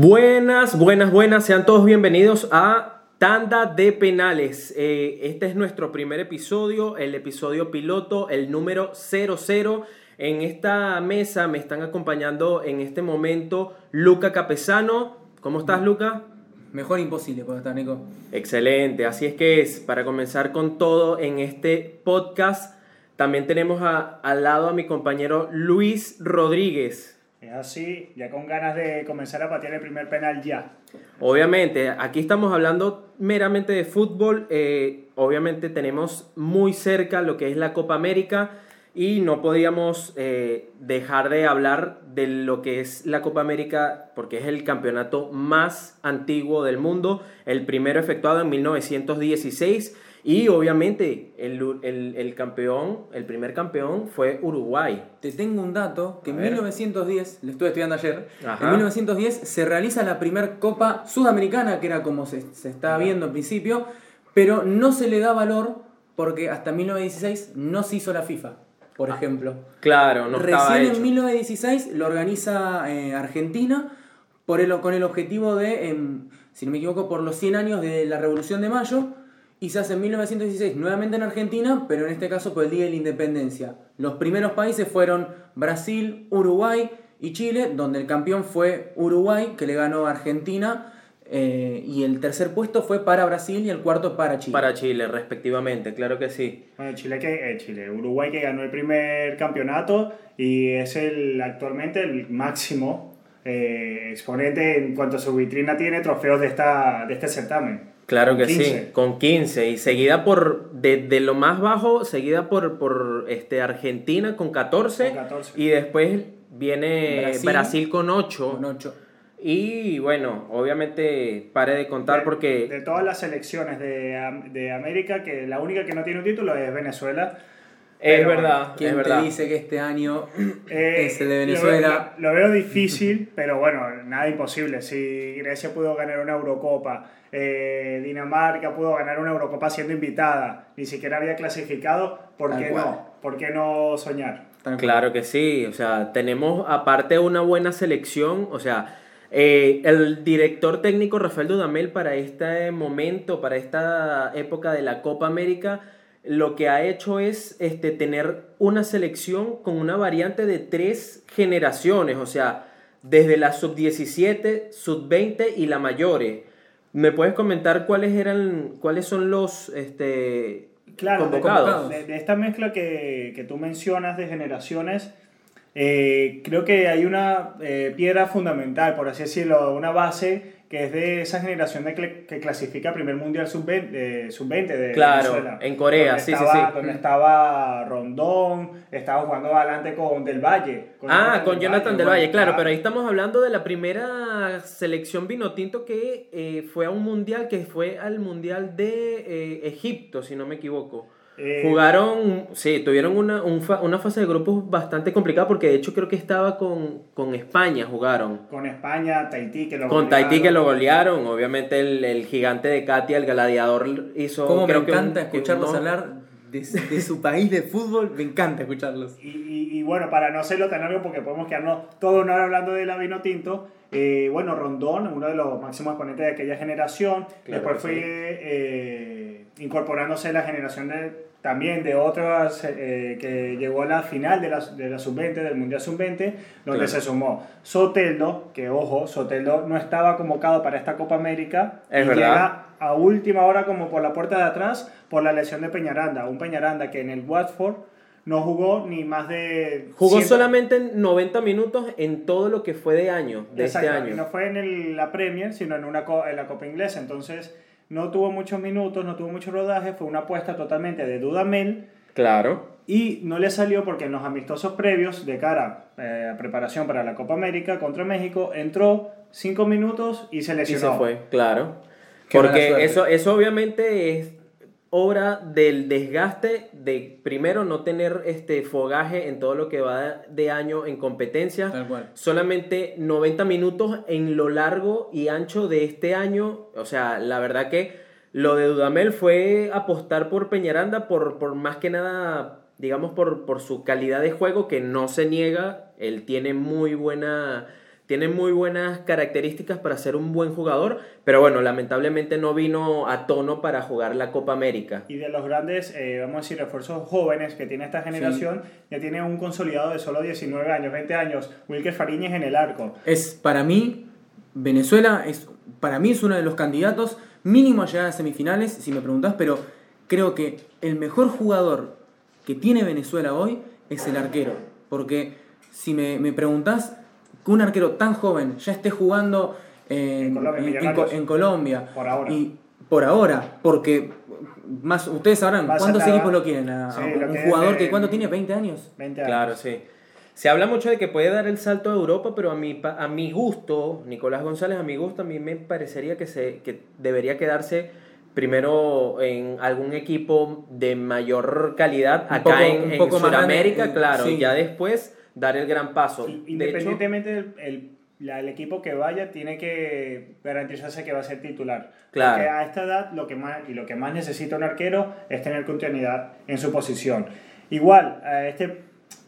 Buenas, buenas, buenas, sean todos bienvenidos a Tanda de Penales. Eh, este es nuestro primer episodio, el episodio piloto, el número 00. En esta mesa me están acompañando en este momento Luca Capesano. ¿Cómo estás, Luca? Mejor imposible puedo estar, Nico. Excelente, así es que es. Para comenzar con todo en este podcast, también tenemos a- al lado a mi compañero Luis Rodríguez. Es así, ya con ganas de comenzar a patear el primer penal ya. Obviamente, aquí estamos hablando meramente de fútbol. eh, obviamente tenemos muy cerca lo que es la Copa América y no podíamos eh, dejar de hablar de lo que es la Copa América porque es el campeonato más antiguo del mundo, el primero efectuado en 1916 y obviamente el, el- el campeón, el primer campeón fue Uruguay. Te tengo un dato que A en ver. 1910, lo estuve estudiando ayer, Ajá. en 1910 se realiza la primera Copa Sudamericana, que era como se, se estaba viendo al principio, pero no se le da valor porque hasta 1916 no se hizo la FIFA, por ejemplo. Claro, no estaba Recién hecho. en 1916 lo organiza eh, Argentina por el, con el objetivo de, em, si no me equivoco, por los 100 años de la Revolución de Mayo y se hace en 1916 nuevamente en Argentina, pero en este caso por el Día de la Independencia. Los primeros países fueron Brasil, Uruguay y Chile, donde el campeón fue Uruguay, que le ganó a Argentina, eh, y el tercer puesto fue para Brasil y el cuarto para Chile. Para Chile, respectivamente, claro que sí. Bueno, Chile, que, eh, Chile, Uruguay que ganó el primer campeonato y es el actualmente el máximo eh, exponente en cuanto a su vitrina tiene trofeos de, esta, de este certamen. Claro que 15. sí, con 15 y seguida por, desde lo más bajo, seguida por, por este, Argentina con 14, Con 14. y después viene Brasil, Brasil con 8 Con ocho. y bueno, obviamente pare de contar De- porque De todas las selecciones de, de América, que la única que no tiene un título es Venezuela. Es pero, verdad, es ¿Quién te verdad. dice que este año Eh, es el de lo Venezuela? veo- Lo, veo difícil, pero bueno, nada imposible. Si Grecia pudo ganar una Eurocopa, eh, Dinamarca pudo ganar una Eurocopa siendo invitada, ni siquiera había clasificado, ¿por Tal qué cual. no? ¿Por qué no soñar? Tal cual. Claro que sí, o sea, tenemos aparte una buena selección, o sea, eh, el director técnico Rafael Dudamel para este momento, para esta época de la Copa América, lo que ha hecho es este, tener una selección con una variante de tres generaciones, o sea, desde la sub-17, sub-20 y la mayores. ¿Me puedes comentar cuáles eran, cuáles son los este, Claro, convocados? De, de esta mezcla que, que tú mencionas de generaciones, eh, creo que hay una eh, piedra fundamental, por así decirlo, una base que es de esa generación de cl- que clasifica primer mundial sub-20 de, sub-20 de Claro, Venezuela. en Corea, sí, sí, estaba- sí. Donde estaba Rondón, estaba jugando adelante con Del Valle. Ah, con Jonathan del Valle, claro, pero ahí estamos hablando de la primera selección vinotinto que eh, fue a un mundial, que fue al mundial de eh, Egipto, si no me equivoco. Eh, Jugaron, sí, tuvieron una, un fa- una fase de grupos bastante complicada porque de hecho creo que estaba con, con España, jugaron. Con España, Tahití, que lo Con Tahití que lo golearon. golearon, obviamente el, el gigante de Katia, el gladiador, hizo... Cómo me creo que un- encanta que escucharlos uno- hablar de, de su país de fútbol, me encanta escucharlos. Y, y- y bueno, para no hacerlo tan largo, porque podemos quedarnos todo una hora hablando de la vino tinto, eh, bueno, Rondón, uno de los máximos exponentes de aquella generación, Claro después fue eh, incorporándose la generación de, también de otras eh, que llegó a la final de la, de la sub-20, del Mundial sub-20, donde Claro. se sumó Soteldo, que ojo, Soteldo no estaba convocado para esta Copa América, Es y verdad. llega a última hora como por la puerta de atrás por la lesión de Peñaranda, un Peñaranda que en el Watford no jugó ni más de... Jugó 100 solamente 90 minutos en todo lo que fue de año, de Exacto, este y año. no fue en el- la Premier, sino en, una, en la Copa Inglesa. Entonces, no tuvo muchos minutos, no tuvo mucho rodaje, fue una apuesta totalmente de Dudamel Claro. y no le salió porque en los amistosos previos de cara eh, a preparación para la Copa América contra México entró 5 minutos y se Y lesionó. se fue, claro. Qué Porque eso, eso obviamente es obra del desgaste de primero no tener este fogaje en todo lo que va de año en competencia. Tal cual. Solamente 90 minutos en lo largo y ancho de este año. O sea, la verdad que lo de Dudamel fue apostar por Peñaranda por, por más que nada, digamos, por, por su calidad de juego que no se niega. Él tiene muy buena tiene muy buenas características para ser un buen jugador, pero bueno, lamentablemente no vino a tono para jugar la Copa América. Y de los grandes, eh, vamos a decir, refuerzos jóvenes que tiene esta generación, ya tiene un consolidado de solo 19 años, 20 años, Wilker Fariñez en el arco. Es para mí, Venezuela es, para mí es uno de los candidatos mínimo a llegar a semifinales, si me preguntás, pero creo que el mejor jugador que tiene Venezuela hoy es el arquero. Porque si me, me preguntás, que un arquero tan joven ya esté jugando en, En Colombia, en- en Millonarios. Co- en Colombia. Por ahora. Y por ahora, porque más ustedes sabrán cuántos equipos lo quieren. A, Sí, a lo un jugador de- que cuánto tiene, 20 años. 20 años. Claro, sí. Se habla mucho de que puede dar el salto a Europa, pero a mi, a mi gusto, Nicolás González, a mi gusto, a mí me parecería que, se, que debería quedarse primero en algún equipo de mayor calidad Un acá poco- en, un en Sudamérica, grande, eh, claro, sí. y ya después dar el gran paso. Y- De hecho, Independientemente del el, la- el equipo que vaya, tiene que garantizarse que va a ser titular. Claro. Porque a esta edad lo que más, y lo que más necesita un arquero es tener continuidad en su posición. Igual, a este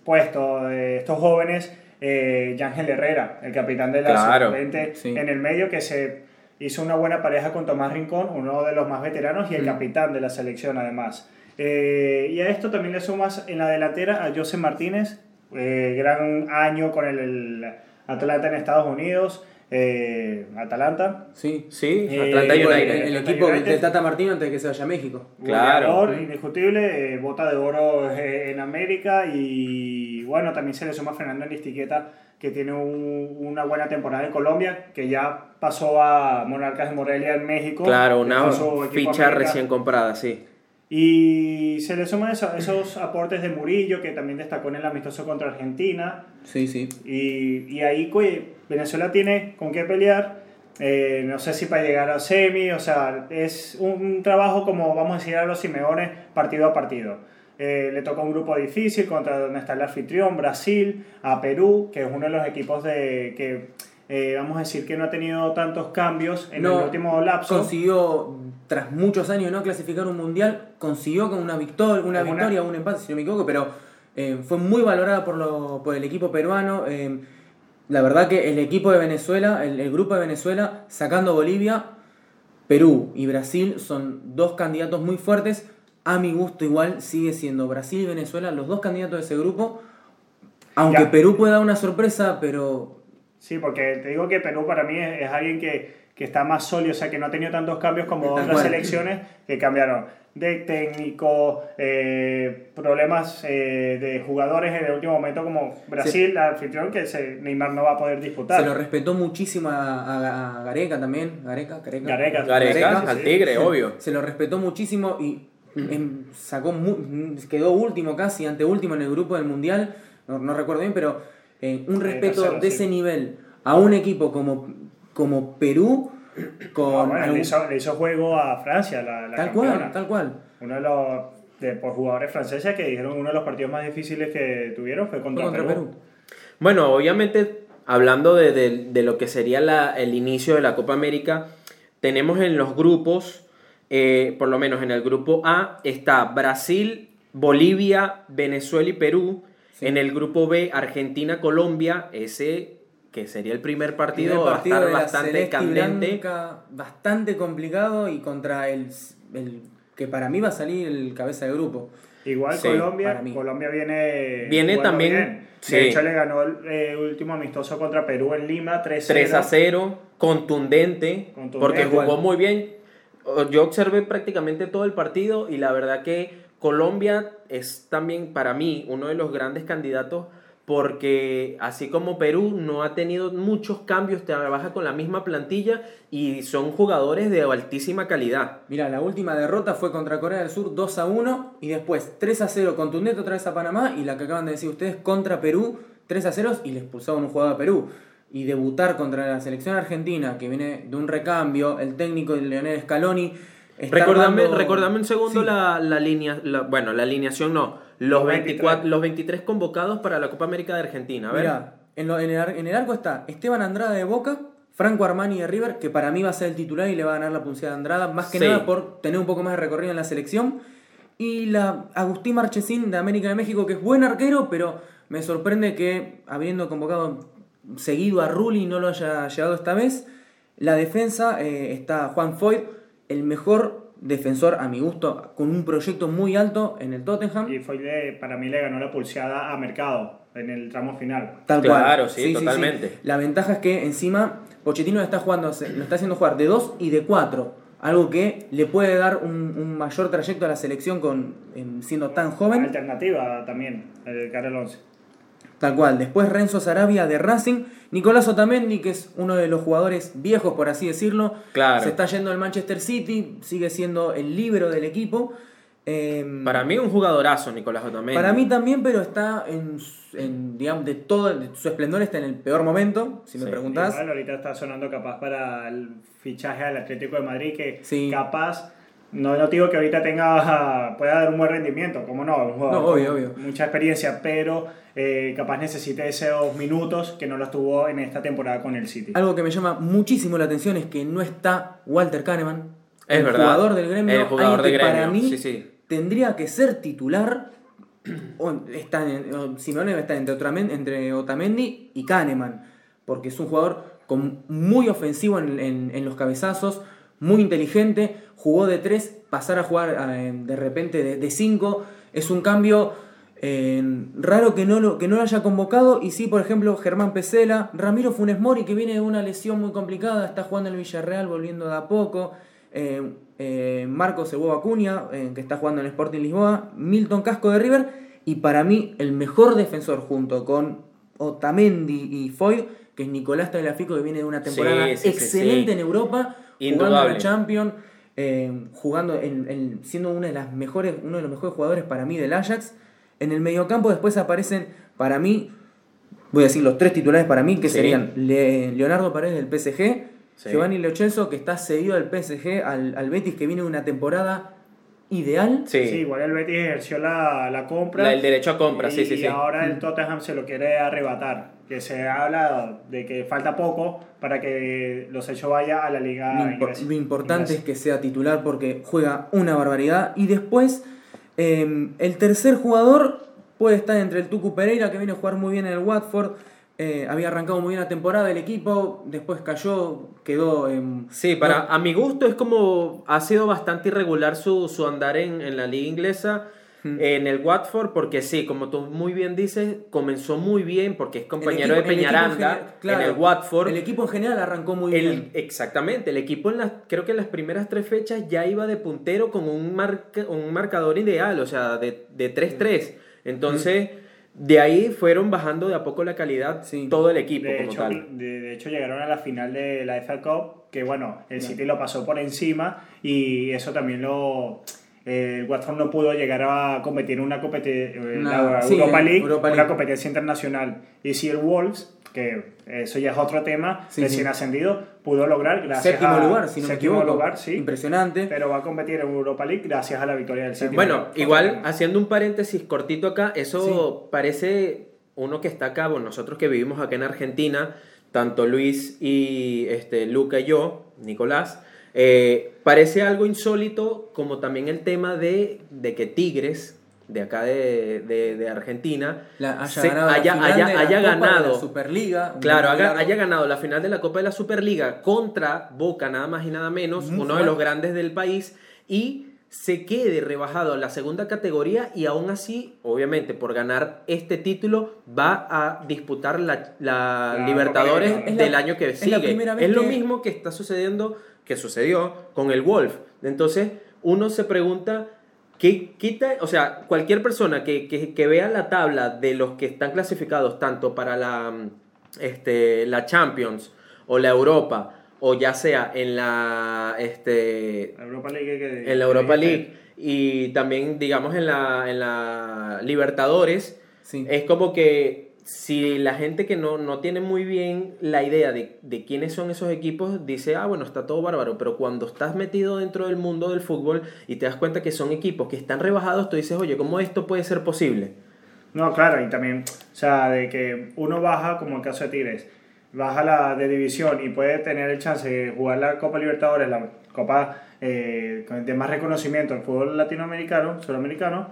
puesto de estos jóvenes, eh, Yángel Herrera, el capitán de la Claro, sub-20 sí. en el medio, que se hizo una buena pareja con Tomás Rincón, uno de los más veteranos y el Mm. capitán de la selección además. Eh, y a esto también le sumas en la delantera a José Martínez, eh, gran año con el, el Atlanta en Estados Unidos, eh, Atalanta. Sí. sí, Eh, Atlanta El, el equipo United. de Tata Martino antes de que se vaya a México. Claro. Goleador, indiscutible, eh, bota de oro eh, en América y bueno, también se le suma Fernando Listiqueta que tiene un- una buena temporada en Colombia, que ya pasó a Monarcas de Morelia en México. Claro, una ficha recién comprada, sí. Y se le suman eso- esos aportes de Murillo, que también destacó en el amistoso contra Argentina. Sí, sí. Y, y ahí pues, Venezuela tiene con qué pelear. Eh, no sé si para llegar a semi, o sea, es un trabajo como vamos a decir a los Simeones, partido a partido. Eh, le toca un grupo difícil contra donde está el anfitrión, Brasil, a Perú, que es uno de los equipos de que eh, vamos a decir que no ha tenido tantos cambios en No, el último lapso. Consiguió, tras muchos años de no clasificar un mundial, consiguió con una victoria, una victoria, un empate, si no me equivoco, pero eh, fue muy valorada por, lo, por el equipo peruano. eh, la verdad que el equipo de Venezuela, el, el grupo de Venezuela, sacando Bolivia, Perú y Brasil son dos candidatos muy fuertes. A mi gusto igual sigue siendo Brasil y Venezuela los dos candidatos de ese grupo. Aunque Ya. Perú pueda dar una sorpresa, pero Sí, porque te digo que Perú para mí es, es alguien que, que está más sólido, o sea, que no ha tenido tantos cambios como otras cual. selecciones que cambiaron de técnico, eh, problemas eh, de jugadores en el último momento como Brasil, la anfitrión, que se, Neymar no va a poder disputar. Se lo respetó muchísimo a, a- a Gareca también. Gareca, Gareca. Gareca. Gareca, al sí. Tigre, obvio. Se lo respetó muchísimo y em, sacó quedó último casi, anteúltimo en el grupo del Mundial. No, no recuerdo bien, pero eh, un respeto tercero, de sí. ese nivel a un equipo como, como Perú, con bueno, algún- le, hizo, le hizo juego a Francia, la, la tal campeona. cual, tal cual. Uno de los de, por jugadores franceses que dijeron uno de los partidos más difíciles que tuvieron fue Fue contra, contra Perú. Perú. Bueno, obviamente, hablando de, de- de lo que sería la- el inicio de la Copa América, tenemos en los grupos, eh, por lo menos en el grupo A, está Brasil, Bolivia, Venezuela y Perú. Sí. En el grupo B, Argentina, Colombia, ese que sería el primer partido, Primer va a partido estar de la bastante candente. blanca, bastante complicado y contra el, el que para mí va a salir el cabeza de grupo. Igual Sí, Colombia. Colombia viene Viene también- bien. sí. De hecho le ganó el eh, último amistoso contra Perú en Lima 3 3 a 0, contundente, Contundente. porque jugó Igual. muy bien. Yo observé prácticamente todo el partido y la verdad que Colombia es también para mí uno de los grandes candidatos porque así como Perú no ha tenido muchos cambios, trabaja con la misma plantilla y son jugadores de altísima calidad. Mira, la última derrota fue contra Corea del Sur 2 a 1 y después 3 a 0 contundente otra vez a Panamá y la que acaban de decir ustedes contra Perú 3 a 0 y le expulsaron un jugador a Perú. Y debutar contra la selección argentina que viene de un recambio, el técnico de Leonel Scaloni. Recordame, armando- recordame un segundo Sí. la, la línea, la- bueno, la alineación no, los, Los 24, 23. los 23 convocados para la Copa América de Argentina. A ver. Mira, en, lo- en el, en el arco está Esteban Andrada de Boca, Franco Armani de River, que para mí va a ser el titular y le va a ganar la pulsada de Andrada, más que Sí. nada por tener un poco más de recorrido en la selección. Y la Agustín Marchesín de América de México, que es buen arquero, pero me sorprende que habiendo convocado seguido a Rulli no lo haya llegado esta vez. La defensa eh, está Juan Foyt, el mejor defensor a mi gusto, con un proyecto muy alto en el Tottenham. Y le- para mí le ganó la pulseada a Mercado en el tramo final. Tal Claro, cual. sí, totalmente. La ventaja es que encima Pochettino lo está, jugando, lo está haciendo jugar de 2 y de 4. Algo que le puede dar un, un mayor trayecto a la selección con, en- siendo tan joven. Alternativa también, el cara al 11. Tal cual. Después Renzo Sarabia de Racing. Nicolás Otamendi, que es uno de los jugadores viejos, por así decirlo. Claro. Se está yendo al Manchester City, sigue siendo el libro del equipo. Em, Para mí un jugadorazo, Nicolás Otamendi. para mí también, pero está en, digamos, de todo de su esplendor, está en el peor momento, si me Sí. preguntás. Igual ahorita está sonando capaz para el fichaje al Atlético de Madrid, que Sí. capaz, no, no digo que ahorita tenga, pueda dar un buen rendimiento, como no, un jugador No, obvio, con obvio. mucha experiencia, pero eh, capaz necesite esos minutos que no los tuvo en esta temporada con el City. Algo que me llama muchísimo la atención es que no está Walter Kahneman, Es el verdad. jugador del gremio, El jugador alguien que del para mí sí, sí. tendría que ser titular. o está en- o Simeone está entre, Otamen- entre Otamendi y Kahneman, porque es un jugador con, muy ofensivo en, en- en los cabezazos, muy inteligente, jugó de 3, pasar a jugar eh, de repente de 5, es un cambio eh, raro que no, lo, que no lo haya convocado, y sí, por ejemplo, Germán Pesela, Ramiro Funes Mori, que viene de una lesión muy complicada, está jugando en el Villarreal, volviendo de a poco, eh, eh, Marcos Acuña, que está jugando en el Sporting Lisboa, Milton Casco de River, y para mí el mejor defensor junto con Otamendi y Foy, que es Nicolás Tagliafico, que viene de una temporada Sí, sí, sí, excelente sí. en Europa, Indudable. la Champions, eh, jugando en, en- siendo una de las mejores, uno de los mejores jugadores para mí del Ajax. En el mediocampo después aparecen, para mí, voy a decir los tres titulares para mí, que Sí. serían Le- Leonardo Paredes del PSG, Sí. Giovanni Lo Celso, que está cedido del PSG al, al Betis, que viene de una temporada ideal. Sí, Sí. igual el Betis ejerció la, la compra. La- el derecho a compra, sí, y, sí, y sí. ahora el Tottenham se lo quiere arrebatar. Que se habla de que falta poco para que los hechos vaya a la liga Lo, impo- inglesa. lo importante es que sea titular porque juega una barbaridad. Y después, eh, el tercer jugador puede estar entre el Tucu Pereira, que viene a jugar muy bien en el Watford. Eh, había arrancado muy bien la temporada el equipo, después cayó, quedó en... Sí, para, a mi gusto es como ha sido bastante irregular su, su andar en, en la liga inglesa, Hmm. en el Watford, porque sí, como tú muy bien dices, comenzó muy bien porque es compañero equipo- de el equipo en Peñaranda claro, en el Watford. El equipo en general arrancó muy El- bien. exactamente, el equipo en las, creo que en las primeras tres fechas ya iba de puntero con un, marca, un marcador ideal, o sea, de, de 3-3. Entonces, de ahí fueron bajando de a poco la calidad Sí. todo el equipo De como hecho, tal. de, de hecho, llegaron a la final de la FA Cup, que bueno, el City lo pasó por encima y eso también lo... eh, el Watford no pudo llegar a competir en una, competi- eh, No, la sí, Europa, League, Europa una competencia internacional. Y si el Wolves, que eso ya es otro tema, Sí, recién sí. ascendido, pudo lograr gracias Séptimo a... lugar, si no me séptimo equivoco. lugar, sí. Impresionante. Pero va a competir en Europa League gracias a la victoria del City. Bueno, igual haciendo un paréntesis cortito acá, eso parece uno que está acá, bueno, nosotros que vivimos acá en Argentina, tanto Luis y este, Luca y yo, Nicolás, eh, parece algo insólito como también el tema de, de que Tigres, de acá de, de- de Argentina, La- haya se- ganado, la haya- final haya- de la haya Copa de la ganado. Superliga. Claro, haga- haya ganado la final de la Copa de la Superliga contra Boca, nada más y nada menos, Muy uno de los grandes del país, y se quede rebajado a la segunda categoría y aún así, obviamente, por ganar este título, va a disputar la, la Libertadores la- del año que sigue. Es lo que- mismo que está sucediendo, que sucedió con el Wolf. Entonces, uno se pregunta... ¿Qué quita? O sea, cualquier persona que, que, que vea la tabla de los que están clasificados tanto para la, este, la Champions o la Europa, o ya sea en la, este, La Europa League. que- en la Europa League y también, digamos, en la, en la Libertadores, Sí. es como que si la gente que no, no tiene muy bien la idea de, de quiénes son esos equipos, dice, ah, bueno, está todo bárbaro, pero cuando estás metido dentro del mundo del fútbol y te das cuenta que son equipos que están rebajados, tú dices, oye, ¿cómo esto puede ser posible? No, claro, y también, o sea, de que uno baja, como el caso de Tigres, baja la de división y puede tener el chance de jugar la Copa Libertadores, la Copa eh, de más reconocimiento al fútbol latinoamericano, sudamericano,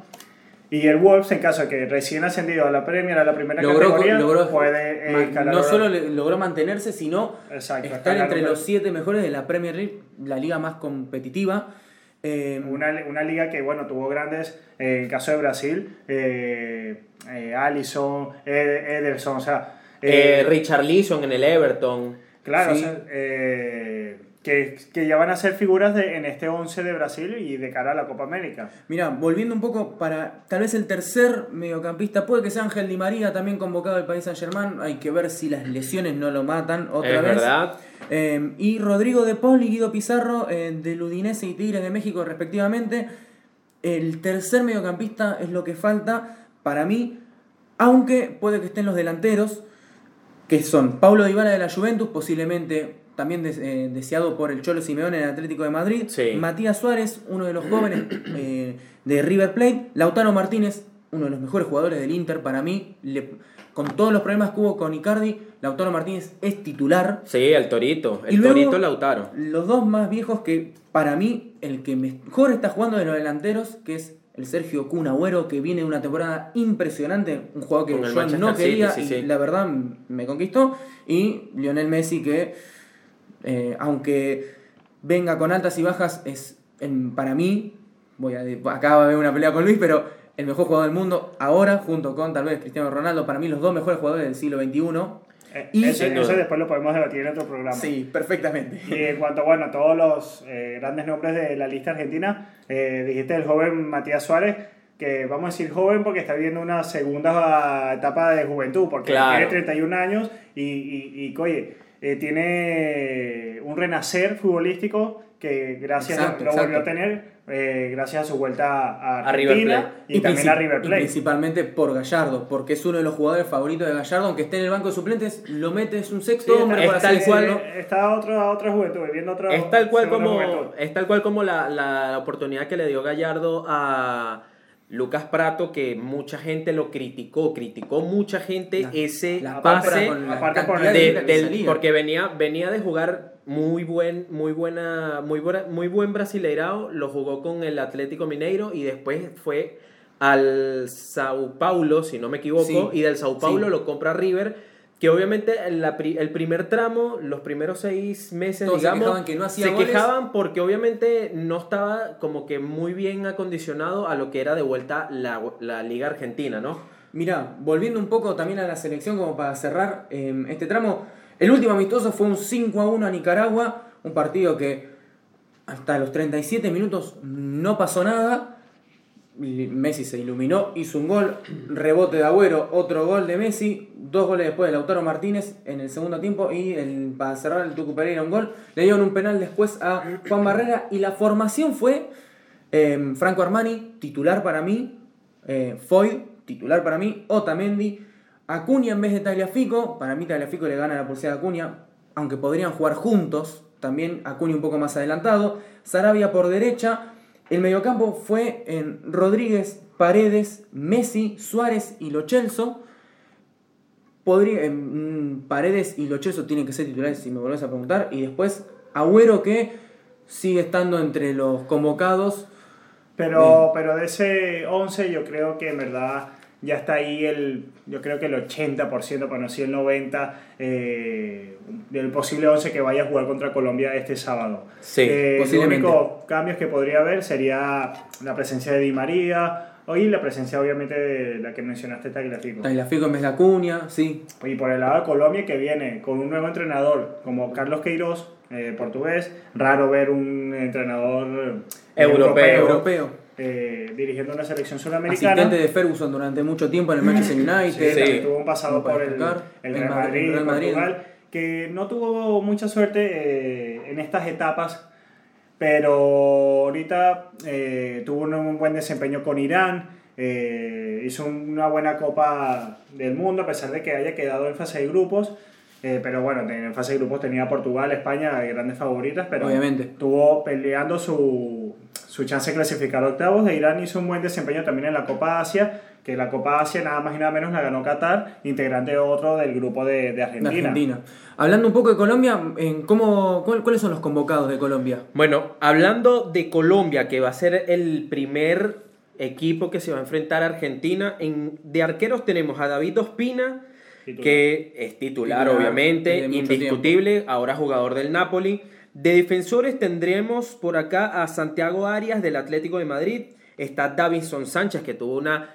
Y el Wolves, en caso de que recién ascendido a la Premier, a la primera Logró, categoría, logró- puede eh, escalar no solo logró mantenerse, sino Exacto, estar entre los siete mejores de la Premier League, la liga más competitiva. Eh, Una, una liga que, bueno, tuvo grandes, eh, en el caso de Brasil, eh, eh, Alisson, Ed- Ederson, o sea... Eh, eh, Richard Leeson en el Everton. Claro, Sí. o sea, eh, que, que ya van a ser figuras de, en este 11 de Brasil y de cara a la Copa América. Mira, volviendo un poco para tal vez el tercer mediocampista, puede que sea Ángel Di María, también convocado del país Saint Germain. Hay que ver si las lesiones no lo matan otra es vez. verdad. Eh, y Rodrigo de Paul y Guido Pizarro eh, del Udinese y Tigres de México respectivamente. El tercer mediocampista es lo que falta para mí, aunque puede que estén los delanteros, que son Paulo Dybala de la Juventus, posiblemente también des- eh, deseado por el Cholo Simeone en el Atlético de Madrid, Sí. Matías Suárez, uno de los jóvenes eh, de River Plate, Lautaro Martínez, uno de los mejores jugadores del Inter para mí, le- con todos los problemas que hubo con Icardi, Lautaro Martínez es titular, Sí, el Torito. El Y luego- Torito Lautaro. los dos más viejos que para mí el que mejor está jugando de los delanteros, que es el Sergio Kun Agüero, que viene de una temporada impresionante, un jugador que yo no quería sí, y la verdad me conquistó, y Lionel Messi que eh, aunque venga con altas y bajas, es en- para mí, voy a, acá va a haber una pelea con Luis, pero el mejor jugador del mundo ahora, junto con tal vez Cristiano Ronaldo, para mí los dos mejores jugadores del siglo XXI. Eh, Y- ese, ese después lo podemos debatir en otro programa. Sí, perfectamente. Y en cuanto bueno, a todos los eh, grandes nombres de la lista argentina, eh, dijiste el joven Matías Suárez, que vamos a decir joven porque está viviendo una segunda etapa de juventud, porque Claro. tiene 31 años y, y, y, oye, eh, tiene un renacer futbolístico que gracias Exacto, lo volvió a tener eh, gracias a su vuelta a A River Argentina Plate. y, también princip- a River y Plate. principalmente por Gallardo, porque es uno de los jugadores favoritos de Gallardo, aunque esté en el banco de suplentes, lo mete, es un Sí, sexto hombre, es por así decirlo. Está otra, otra juventud, viviendo otra Es tal cual segunda como, juventud. es tal cual como la, la oportunidad que le dio Gallardo a Lucas Prato, que mucha gente lo criticó, criticó mucha gente La- ese la pase la por de- del- porque venía, venía de jugar muy buen, muy buena, muy buena, muy buen brasileirao, lo jugó con el Atlético Mineiro y después fue al Sao Paulo, si no me equivoco, Sí, y del Sao Paulo sí. lo compra River, que obviamente en la pri- el primer tramo, los primeros seis meses, Todos se digamos, quejaban que no hacía se goles. quejaban porque obviamente no estaba como que muy bien acondicionado a lo que era de vuelta la, la Liga Argentina, ¿no? Mira, volviendo un poco también a la selección, como para cerrar eh, este tramo, el último amistoso fue un 5 a 1 a Nicaragua, un partido que hasta los 37 minutos no pasó nada. Messi se iluminó, hizo un gol, rebote de Agüero, otro gol de Messi, dos goles después de Lautaro Martínez en el segundo tiempo y el, para cerrar el Tucu Pereira un gol. Le dieron un penal después a Juan Barrera y la formación fue eh, Franco Armani, titular para mí, eh, Foy, titular para mí, Otamendi, Acuña en vez de Tagliafico, para mí Tagliafico le gana la pulsera a Acuña, aunque podrían jugar juntos, también Acuña un poco más adelantado, Sarabia por derecha, el mediocampo fue en Rodríguez, Paredes, Messi, Suárez y Lo Celso. Podría, eh, Paredes y Lo Celso tienen que ser titulares si me volvés a preguntar, y después Agüero que sigue estando entre los convocados. Pero, pero de ese 11 yo creo que en verdad ya está ahí el, yo creo que el 80%, para no decir el 90%, eh, del posible 11 que vaya a jugar contra Colombia este sábado. Sí, Eh, los únicos cambios que podría haber sería la presencia de Di María y la presencia obviamente de la que mencionaste, Tagliafico. Tagliafico en vez de Acuña, sí. Y por el lado de Colombia que viene con un nuevo entrenador como Carlos Queiroz, eh, portugués, raro ver un entrenador Europeo. Europeo. Eh, dirigiendo una selección sudamericana. Asistente de Ferguson durante mucho tiempo en el Manchester Sí, United. también tuvo un pasado por el, el Real Madrid- Madrid, Real Madrid. Portugal, que no tuvo mucha suerte eh, en estas etapas, pero ahorita eh, tuvo un, un buen desempeño con Irán, eh, hizo una buena Copa del Mundo, a pesar de que haya quedado en fase de grupos. eh, pero bueno, en fase de grupos tenía Portugal, España, grandes favoritas, pero Obviamente. estuvo peleando su, su chance de clasificar a octavos. De Irán hizo un buen desempeño también en la Copa Asia, que la Copa Asia nada más y nada menos la ganó Qatar, integrante otro del grupo de, de de Argentina. Argentina. Hablando un poco de Colombia, en cómo, cuál- ¿cuáles son los convocados de Colombia? Bueno, hablando de Colombia, que va a ser el primer equipo que se va a enfrentar a Argentina. En, de arqueros tenemos a David Ospina, que es titular, obviamente, indiscutible, ahora jugador del Napoli. De defensores tendremos por acá a Santiago Arias del Atlético de Madrid. Está Davinson Sánchez, que tuvo una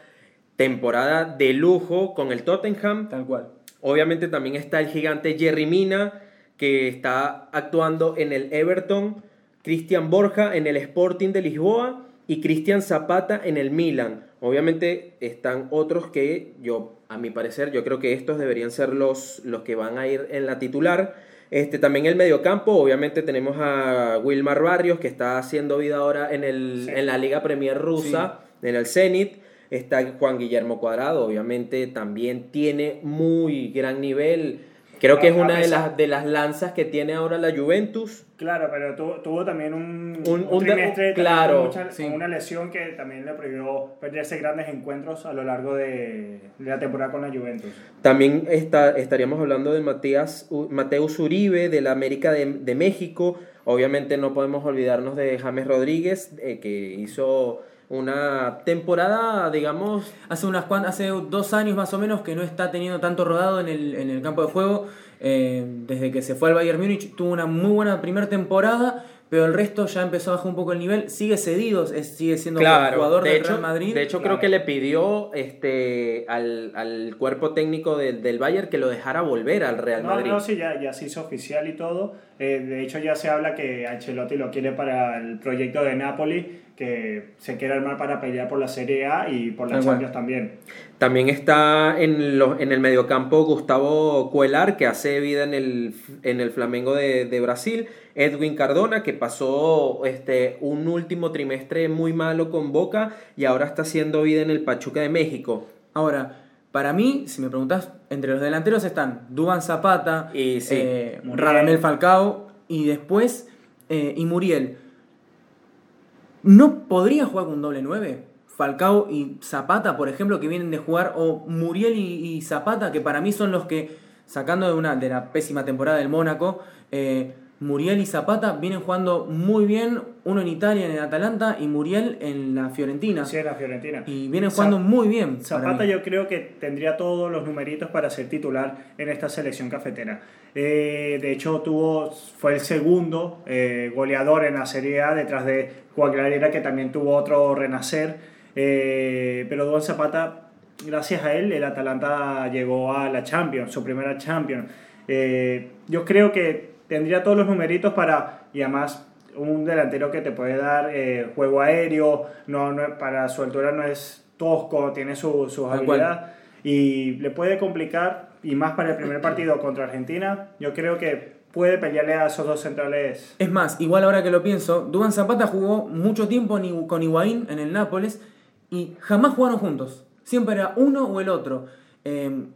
temporada de lujo con el Tottenham. Tal cual. Obviamente también está el gigante Jerry Mina, que está actuando en el Everton. Cristian Borja en el Sporting de Lisboa y Cristian Zapata en el Milan. Obviamente están otros que yo, a mi parecer, yo creo que estos deberían ser los, los que van a ir en la titular. Este, también el mediocampo, obviamente tenemos a Wilmar Barrios, que está haciendo vida ahora en, el, en la Liga Premier rusa, en el Zenit. Está Juan Guillermo Cuadrado, obviamente también tiene muy gran nivel Creo que es una de las, de las lanzas que tiene ahora la Juventus. Claro, pero tuvo, también un, un, trimestre claro, con, una lesión que también le prohibió perderse grandes encuentros a lo largo de, la temporada con la Juventus. También está, estaríamos hablando de Matías, Mateus Uribe, de la América de, de México. Obviamente no podemos olvidarnos de James Rodríguez, eh, que hizo una temporada, digamos... Hace, unas hace dos años más o menos que no está teniendo tanto rodado en el, en el campo de juego. Eh, desde que se fue al Bayern Múnich tuvo una muy buena primera temporada, pero el resto ya empezó a bajar un poco el nivel. Sigue cedido, sigue siendo jugador de del Real Madrid. De hecho, creo que le pidió este, al, cuerpo técnico del Bayern que lo dejara volver al Real Madrid. No, sí, ya, ya se hizo oficial y todo. Eh, de hecho, ya se habla que Ancelotti lo quiere para el proyecto de Napoli, que se quiere armar para pelear por la Serie A y por las Champions también. También está en, los, en el mediocampo Gustavo Cuelar, que hace vida en el, en el Flamengo de, de Brasil. Edwin Cardona, que pasó este, un último trimestre muy malo con Boca y ahora está haciendo vida en el Pachuca de México. Ahora, para mí, si me preguntas, entre los delanteros están Duban Zapata, y, eh, Radamel Falcao y después eh, y Muriel. ¿No podría jugar con un doble 9? Falcao y Zapata, por ejemplo, que vienen de jugar, o Muriel y, Zapata, que para mí son los que, sacando de, una, de la pésima temporada del Mónaco, eh, Muriel y Zapata vienen jugando muy bien, uno en Italia, en el Atalanta, y Muriel en la Fiorentina. Sí, en la Fiorentina. Y vienen jugando muy bien. Zapata yo creo que tendría todos los numeritos para ser titular en esta selección cafetera. Eh, de hecho, tuvo, fue el segundo eh, goleador en la Serie A detrás de Juan Clarera, que también tuvo otro renacer. Eh, pero Don Zapata, gracias a él, el Atalanta llegó a la Champions, su primera Champions. yo creo que tendría todos los numeritos para, y además un delantero que te puede dar eh, juego aéreo, no, no, para su altura no es tosco, tiene su, sus habilidades y le puede complicar, y más para el primer partido contra Argentina, yo creo que puede pelearle a esos dos centrales. Es más, igual ahora que lo pienso, Dubán Zapata jugó mucho tiempo con Higuaín en el Nápoles y jamás jugaron juntos, siempre era uno o el otro. Eh,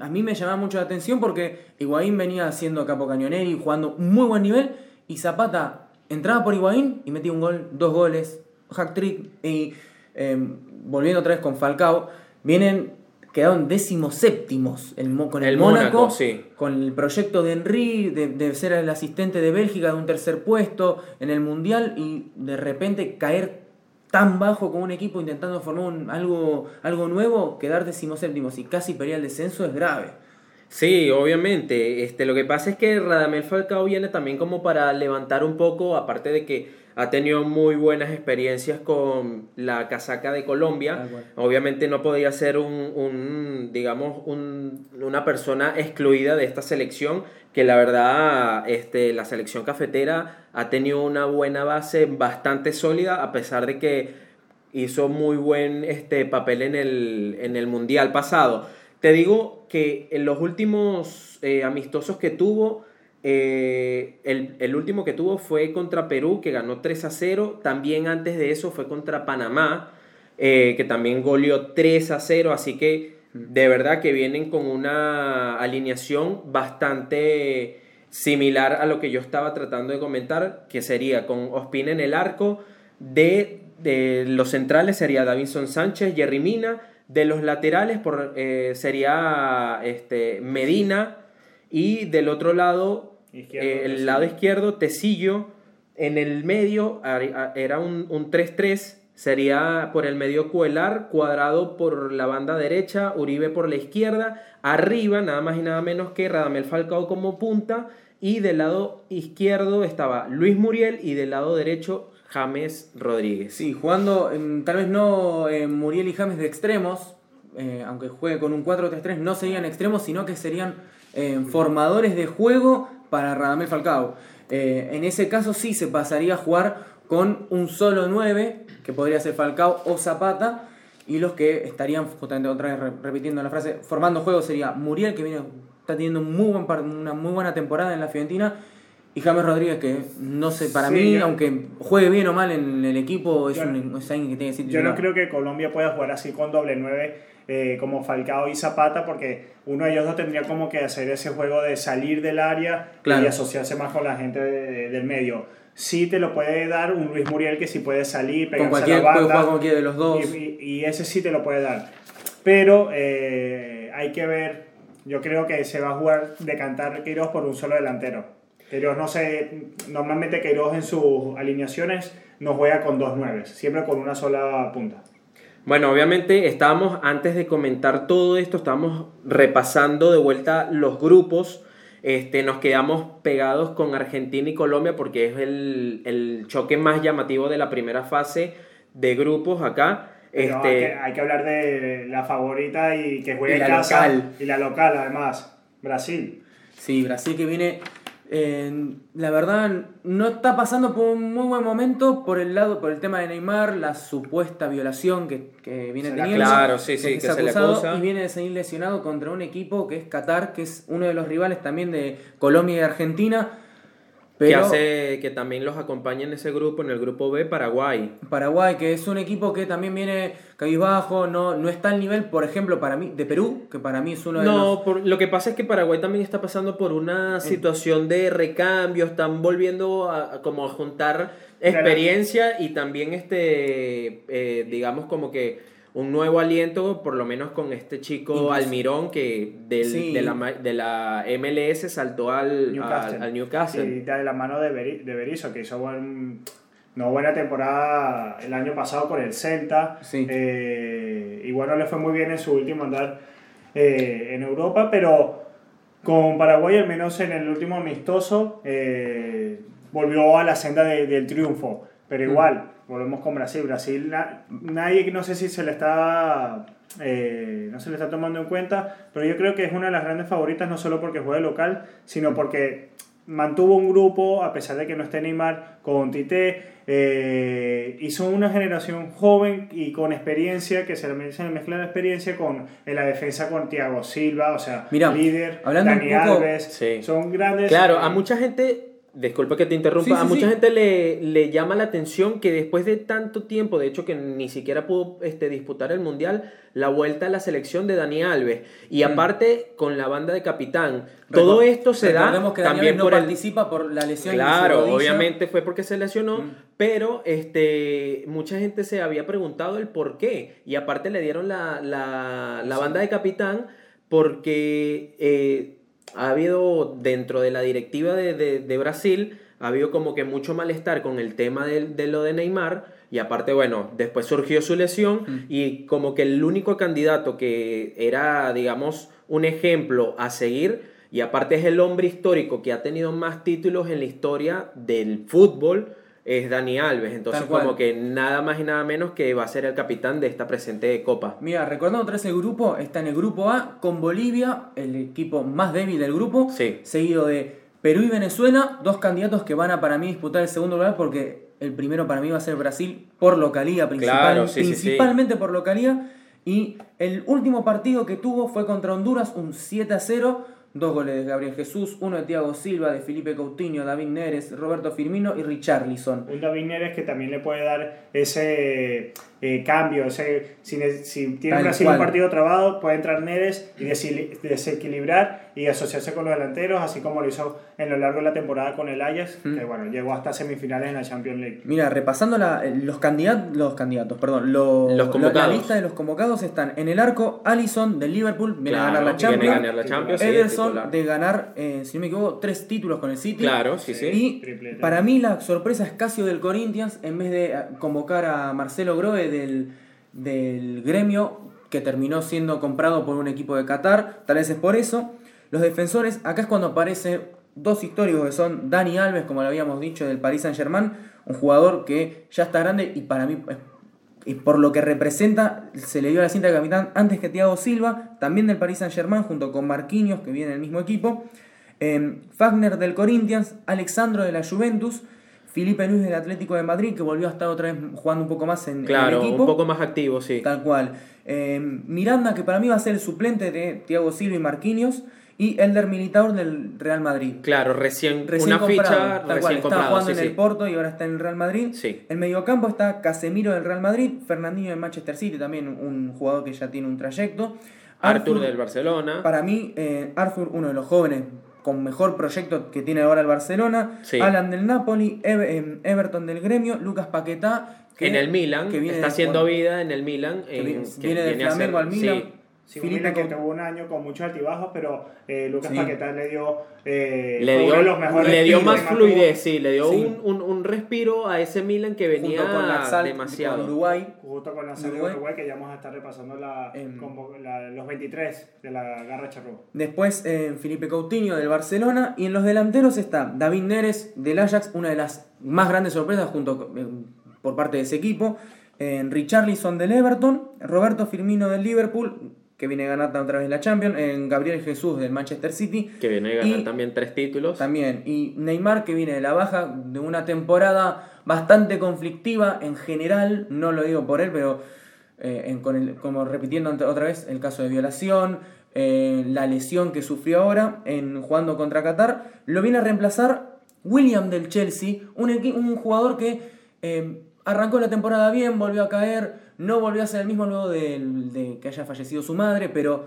a mí me llamaba mucho la atención porque Higuaín venía siendo capo cañoneri, jugando un muy buen nivel, y Zapata entraba por Higuaín y metía un gol, dos goles, hack trick, y em, volviendo otra vez con Falcao, vienen, quedaron décimos séptimos con el, Mónaco, con el proyecto de Henry, de, de ser el asistente de Bélgica de un tercer puesto en el Mundial, y de repente caer tan bajo como un equipo intentando formar algo, algo nuevo, quedar decimoséptimos y casi pelear el descenso es grave. Sí, obviamente. Este, lo que pasa es que Radamel Falcao viene también como para levantar un poco, aparte de que ha tenido muy buenas experiencias con la casaca de Colombia. Obviamente no podía ser un, un digamos, un, una persona excluida de esta selección, que la verdad este, la selección cafetera ha tenido una buena base bastante sólida, a pesar de que hizo muy buen este, papel en el, en el Mundial pasado. Te digo que en los últimos eh, amistosos que tuvo, eh, el, último que tuvo fue contra Perú, que ganó 3 a 0. También antes de eso fue contra Panamá, eh, que también goleó 3 a 0. Así que de verdad que vienen con una alineación bastante similar a lo que yo estaba tratando de comentar, que sería con Ospina en el arco, de, los centrales sería Davinson Sánchez, Jerry Mina, de los laterales por, eh, sería este, Medina, y del otro lado eh, el lado izquierdo, Tecillo. En el medio era un 3-3 sería por el medio Cuelar, Cuadrado por la banda derecha, Uribe por la izquierda, arriba nada más y nada menos que Radamel Falcao como punta y del lado izquierdo estaba Luis Muriel y del lado derecho James Rodríguez. Sí, jugando tal vez no Muriel y James de extremos, eh, aunque juegue con un 4-3-3, no serían extremos, sino que serían eh, formadores de juego para Radamel Falcao. Eh, en ese caso sí se pasaría a jugar con un solo 9, que podría ser Falcao o Zapata, y los que estarían, justamente otra vez repitiendo la frase, formando juego sería Muriel, que viene, está teniendo muy buen, una muy buena temporada en la Fiorentina, y James Rodríguez, que no sé, para mí, aunque juegue bien o mal en el equipo, es, un, es alguien que tiene que Yo no creo que Colombia pueda jugar así con doble 9 eh, como Falcao y Zapata, porque uno de ellos dos tendría como que hacer ese juego de salir del área y asociarse más con la gente del medio. Sí te lo puede dar un Luis Muriel que sí puede salir, pegarse con cualquier, a la banda, con de los dos. Y, ese sí te lo puede dar. Pero eh, hay que ver, yo creo que se va a jugar de cantar Queiroz por un solo delantero. Queiroz no sé, normalmente Queiroz en sus alineaciones no juega con dos nueves, siempre con una sola punta. Bueno, obviamente estábamos, antes de comentar todo esto, estábamos repasando de vuelta los grupos. Este, nos quedamos pegados con Argentina y Colombia porque es el, choque más llamativo de la primera fase de grupos acá. este, hay, que, hablar de la favorita y que juega en casa. Local. Y la local, además, Brasil. Sí, Brasil que viene la verdad, no está pasando por un muy buen momento por el lado, por el tema de Neymar, la supuesta violación que, que viene teniendo. Claro, sí, sí, que, se, le acusa. Y viene de salir lesionado contra un equipo que es Qatar, que es uno de los rivales también de Colombia y Argentina que hace que también los acompañe en ese grupo, en el grupo B, Paraguay. Paraguay, que es un equipo que también viene cabizbajo, no, no está al nivel, por ejemplo, para mí, de Perú, que para mí es uno de no, los... No, lo que pasa es que Paraguay también está pasando por una situación de recambio, están volviendo a, como a juntar experiencia y también, este, eh, digamos, como que un nuevo aliento, por lo menos con este chico Almirón que del, de, la, de, la, MLS saltó al Newcastle. Al, Newcastle. Sí, de la mano de, de Berizzo, que hizo buen, no buena temporada el año pasado con el Celta. Eh, y bueno, le fue muy bien en su último andar eh, en Europa, pero con Paraguay, al menos en el último amistoso, eh, volvió a la senda del triunfo. Pero mm. igual, volvemos con Brasil. Brasil, nadie, no sé si se le está, eh, no se le está tomando en cuenta, pero yo creo que es una de las grandes favoritas, no solo porque juega local, sino porque mantuvo un grupo, a pesar de que no esté Neymar, con Tite, eh, hizo una generación joven y con experiencia, que se le mezcla la experiencia con en la defensa con Thiago Silva, o sea, líder, Dani Alves, son grandes. Claro, a mucha gente Disculpa que te interrumpa. a mucha gente le, le, llama la atención que después de tanto tiempo, de hecho que ni siquiera pudo este, disputar el Mundial, la vuelta a la selección de Dani Alves. Y mm. aparte con la banda de capitán. todo esto se da que también no por participa por la lesión. Claro, obviamente fue porque se lesionó, mm. pero este, mucha gente se había preguntado el por qué. Y aparte le dieron la, la, la banda de capitán porque... Eh, ha habido dentro de la directiva de, Brasil, ha habido como que mucho malestar con el tema de, lo de Neymar. Y aparte, bueno, después surgió su lesión mm. y como que el único candidato que era, digamos, un ejemplo a seguir, y aparte es el hombre histórico que ha tenido más títulos en la historia del fútbol, es Dani Alves. Entonces, como que nada más y nada menos que va a ser el capitán de esta presente Copa. Mira, recordando otra vez el grupo, está en el grupo A con Bolivia, el equipo más débil del grupo, seguido de Perú y Venezuela, dos candidatos que van a para mí disputar el segundo lugar porque el primero para mí va a ser Brasil por localía, principal, principalmente por localía. Y el último partido que tuvo fue contra Honduras, un 7 a 0 Dos goles de Gabriel Jesús, uno de Thiago Silva, de Felipe Coutinho, David Neres, Roberto Firmino y Richarlison. Un David Neres que también le puede dar ese eh, cambio. Ese, si, si tiene un partido trabado, puede entrar Neres y desequilibrar y asociarse con los delanteros, así como lo hizo en lo largo de la temporada con el Ajax, que bueno, llegó hasta semifinales en la Champions League. Mira, repasando la, los, candidatos, los candidatos, perdón, los, la lista de los convocados están en el arco Allison del Liverpool, viene a ganar la Champions, la Champions Ederson de ganar, eh, si no me equivoco, tres títulos con el City. Claro, sí, sí. Y para mí la sorpresa es Casio del Corinthians, en vez de eh, convocar a Marcelo Groe del, gremio, que terminó siendo comprado por un equipo de Qatar, tal vez es por eso. Los defensores, acá es cuando aparecen dos históricos que son Dani Alves, como lo habíamos dicho, del Paris Saint Germain, un jugador que ya está grande y para mí, eh, y por lo que representa, se le dio la cinta de capitán antes que Thiago Silva, también del Paris Saint Germain, junto con Marquinhos, que viene del mismo equipo. Eh, Fagner del Corinthians, Alexandro de la Juventus, Felipe Luis del Atlético de Madrid, que volvió a estar otra vez jugando un poco más en, Claro, el equipo. un poco más activo, sí. Tal cual. Eh, Miranda, que para mí va a ser el suplente de Thiago Silva y Marquinhos, y Elder Militao del Real Madrid. Claro, recién, Recién una comprado, ficha tal cual, recién estaba jugando Sí, en el. Porto y ahora está en el Real Madrid. Sí. En mediocampo está Casemiro del Real Madrid, Fernandinho del Manchester City, también un jugador que ya tiene un trayecto. Arthur del Barcelona. Para mí, eh, Arthur, uno de los jóvenes con mejor proyecto que tiene ahora el Barcelona. Sí. Alan del Napoli, Ever- em, Everton del Gremio, Lucas Paquetá. que- en el Milan, que viene está haciendo vida en el Milan. que viene, que viene del Flamengo al Milan. sí. Sí, Felipe que tuvo un año con muchos altibajos, pero eh, Lucas Sí. Paquetá le dio, eh, Le dio, uno de los mejores le dio más fluidez, sí, le dio Sí. Un, un, un respiro a ese Milan que venía junto con Laxalt, demasiado. con Uruguay. Justo con la serie de Uruguay. Uruguay, que ya vamos a estar repasando la, Em. la- los 23 de la Garra Charrúa. Después eh, Felipe Coutinho del Barcelona. Y en los delanteros está David Neres del Ajax, una de las más grandes sorpresas junto con- eh, por parte de ese equipo. Eh, Richarlison del Everton. Roberto Firmino del Liverpool, que viene a ganar otra vez la Champions. En Gabriel Jesús del Manchester City. Que viene a ganar Y- también tres títulos. También. Y Neymar, que viene de la baja de una temporada bastante conflictiva en general. No lo digo por él, pero eh, en- con el- como repitiendo otra vez el caso de violación, eh, la lesión que sufrió ahora en jugando contra Qatar, lo viene a reemplazar William del Chelsea, un, un jugador que eh, arrancó la temporada bien, volvió a caer, no volvió a ser el mismo luego de, que haya fallecido su madre, pero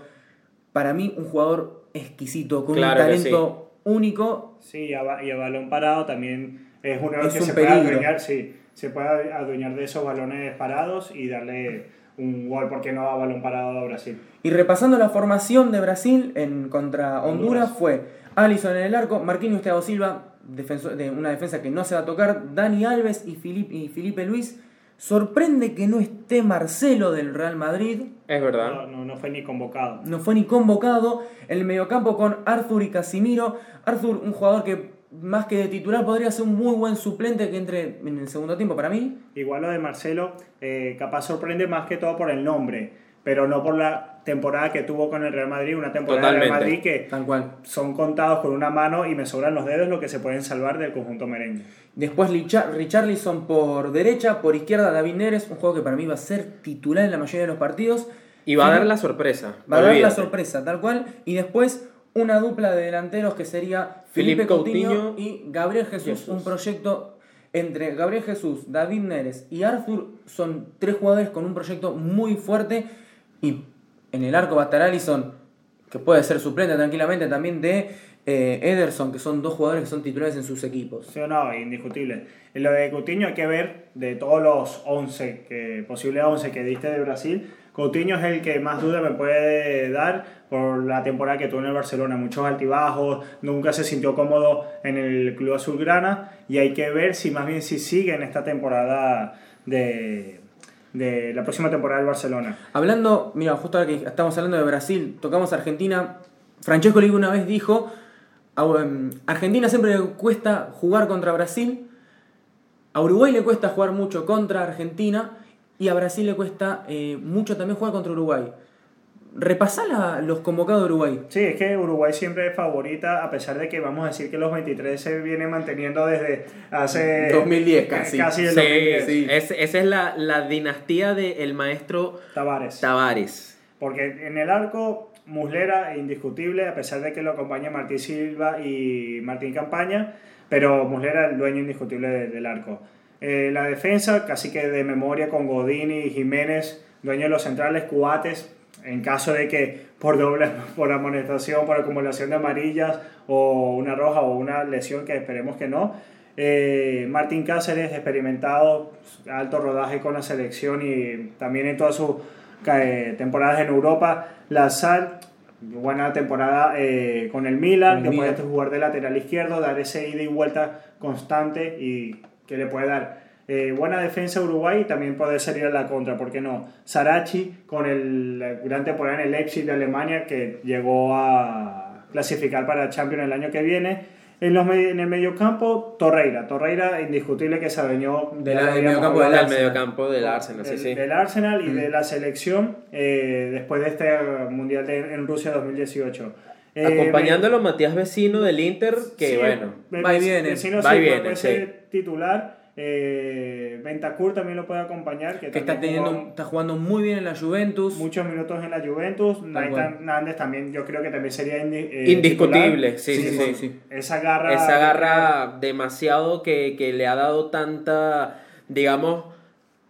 para mí un jugador exquisito, con Claro un talento único. Sí, y a, ba- y a balón parado también es uno los Es que un se puede peligro. adueñar, sí, se puede adueñar de esos balones parados y darle un gol, porque no a balón parado a Brasil. Y repasando la formación de Brasil en contra Honduras, Honduras. fue Alisson en el arco, Marquinhos Thiago Silva, defensor, de una defensa que no se va a tocar, Dani Alves y Felipe, y Felipe Luis. Sorprende que no esté Marcelo del Real Madrid, Es verdad. No, no, no fue ni convocado. no fue ni convocado. El mediocampo con Arthur y Casimiro. Arthur, un jugador que más que de titular podría ser un muy buen suplente que entre en el segundo tiempo para mí. Igual lo de Marcelo, eh, capaz sorprende más que todo por el nombre, pero no por la temporada que tuvo con el Real Madrid, una temporada del Real. Madrid que Tal cual. son contados con una mano y me sobran los dedos lo que se pueden salvar del conjunto merengue. Después Richarlison por derecha, por izquierda David Neres, un juego que para mí va a ser titular en la mayoría de los partidos. Y va a dar la sorpresa. Va a dar la sorpresa, tal cual. Y después una dupla de delanteros que sería Felipe Felipe Coutinho, Coutinho y Gabriel Jesús. Jesús. Un proyecto entre Gabriel Jesús, David Neres y Arthur. Son tres jugadores con un proyecto muy fuerte. Y en el arco va a estar Allison, que puede ser suplente tranquilamente también de eh, Ederson, que son dos jugadores que son titulares en sus equipos. Sí o no, indiscutible. En lo de Coutinho hay que ver de todos los 11, que, posible 11 que diste de Brasil, Coutinho es el que más duda me puede dar por la temporada que tuvo en el Barcelona. Muchos altibajos, nunca se sintió cómodo en el club azulgrana y hay que ver si más bien si sigue en esta temporada de, de la próxima temporada del Barcelona. Hablando, mira, justo ahora que estamos hablando de Brasil, tocamos Argentina. Francesco Liga una vez dijo: a, um, Argentina siempre le cuesta jugar contra Brasil, a Uruguay le cuesta jugar mucho contra Argentina y a Brasil le cuesta eh, mucho también jugar contra Uruguay. Repasá la- los convocados de Uruguay. Sí, es que Uruguay siempre es favorita, a pesar de que vamos a decir que los 23 se vienen manteniendo desde hace... 2010 casi. Casi el Sí, 2010. sí. es- esa es la, la dinastía del maestro Tavares. Tavares. Porque en el arco, Muslera indiscutible, a pesar de que lo acompaña Martín Silva y Martín Campaña, pero Muslera el dueño indiscutible de- del arco. Eh, la defensa, casi que de memoria con Godini y Jiménez, dueño de los centrales, Cuates, en caso de que por doble, por amonestación, por acumulación de amarillas o una roja o una lesión que esperemos que no. Eh, Martín Cáceres, experimentado, alto rodaje con la selección y también en todas sus eh, temporadas en Europa. La Sal, buena temporada eh, con el Milan, que puede jugar de lateral izquierdo, dar ese ida y vuelta constante y que le puede dar eh, buena defensa Uruguay y también puede salir a la contra, ¿por qué no? Sarachi con el la gran temporada en el Leipzig de Alemania que llegó a clasificar para Champions el año que viene. En, los, en el mediocampo, Torreira. Torreira, indiscutible que se adueñó del mediocampo del hablado. Del mediocampo del Arsenal, sí, Del- sí. del Arsenal y Mm. de la selección eh, después de este Mundial de, en Rusia 2018. Eh, Acompañándolo Matías Vecino del Inter, que sí, bueno. Va y viene. Vecino Va y sí, viene, puede ser titular. Eh, Bentancur también lo puede acompañar. Que, Que está, teniendo, jugó está jugando muy bien en la Juventus. muchos minutos en la Juventus. Nathan. Nández también, yo creo que también sería indi- eh, Indiscutible, sí, sí, sí. sí. Esa garra. Esa garra demasiado que, que le ha dado tanta, digamos,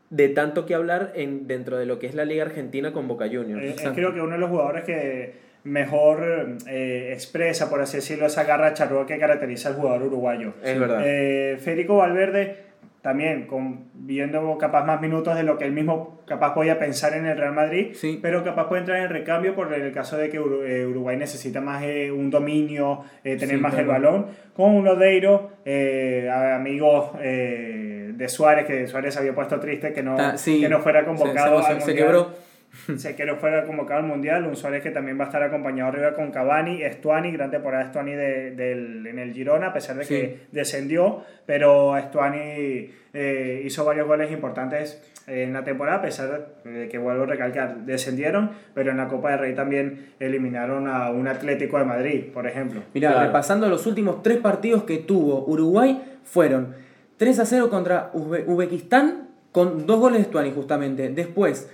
de tanto que hablar en, dentro de lo que es la Liga Argentina con Boca Juniors. Eh, es creo que uno de los jugadores que mejor eh, expresa, por así decirlo, esa garra charrúa que caracteriza al jugador uruguayo. Es verdad. Eh, Federico Valverde también con, viendo capaz más minutos de lo que él mismo capaz podía pensar en el Real Madrid, Sí. pero capaz puede entrar en recambio por el caso de que eh, Uruguay necesita más eh, un dominio, eh, tener Sí, más tal el balón, con un Lodeiro, eh, amigo eh, de Suárez, que Suárez había puesto triste que no, Está- sí. que no fuera Se- convocado se- se Mundial. quebró. Se que no fuera convocado al Mundial, un Suárez que también va a estar acompañado arriba con Cavani, Estuani, gran temporada de Estuani de, del- en el Girona, a pesar de que descendió, pero Estuani eh, hizo varios goles importantes en la temporada, a pesar de que vuelvo a recalcar, descendieron, pero en la Copa del Rey también eliminaron a un Atlético de Madrid, por ejemplo. Claro. repasando los últimos tres partidos que tuvo Uruguay, fueron 3 a 0 contra Uzbe- Uzbekistán, con dos goles de Stuani justamente. Después,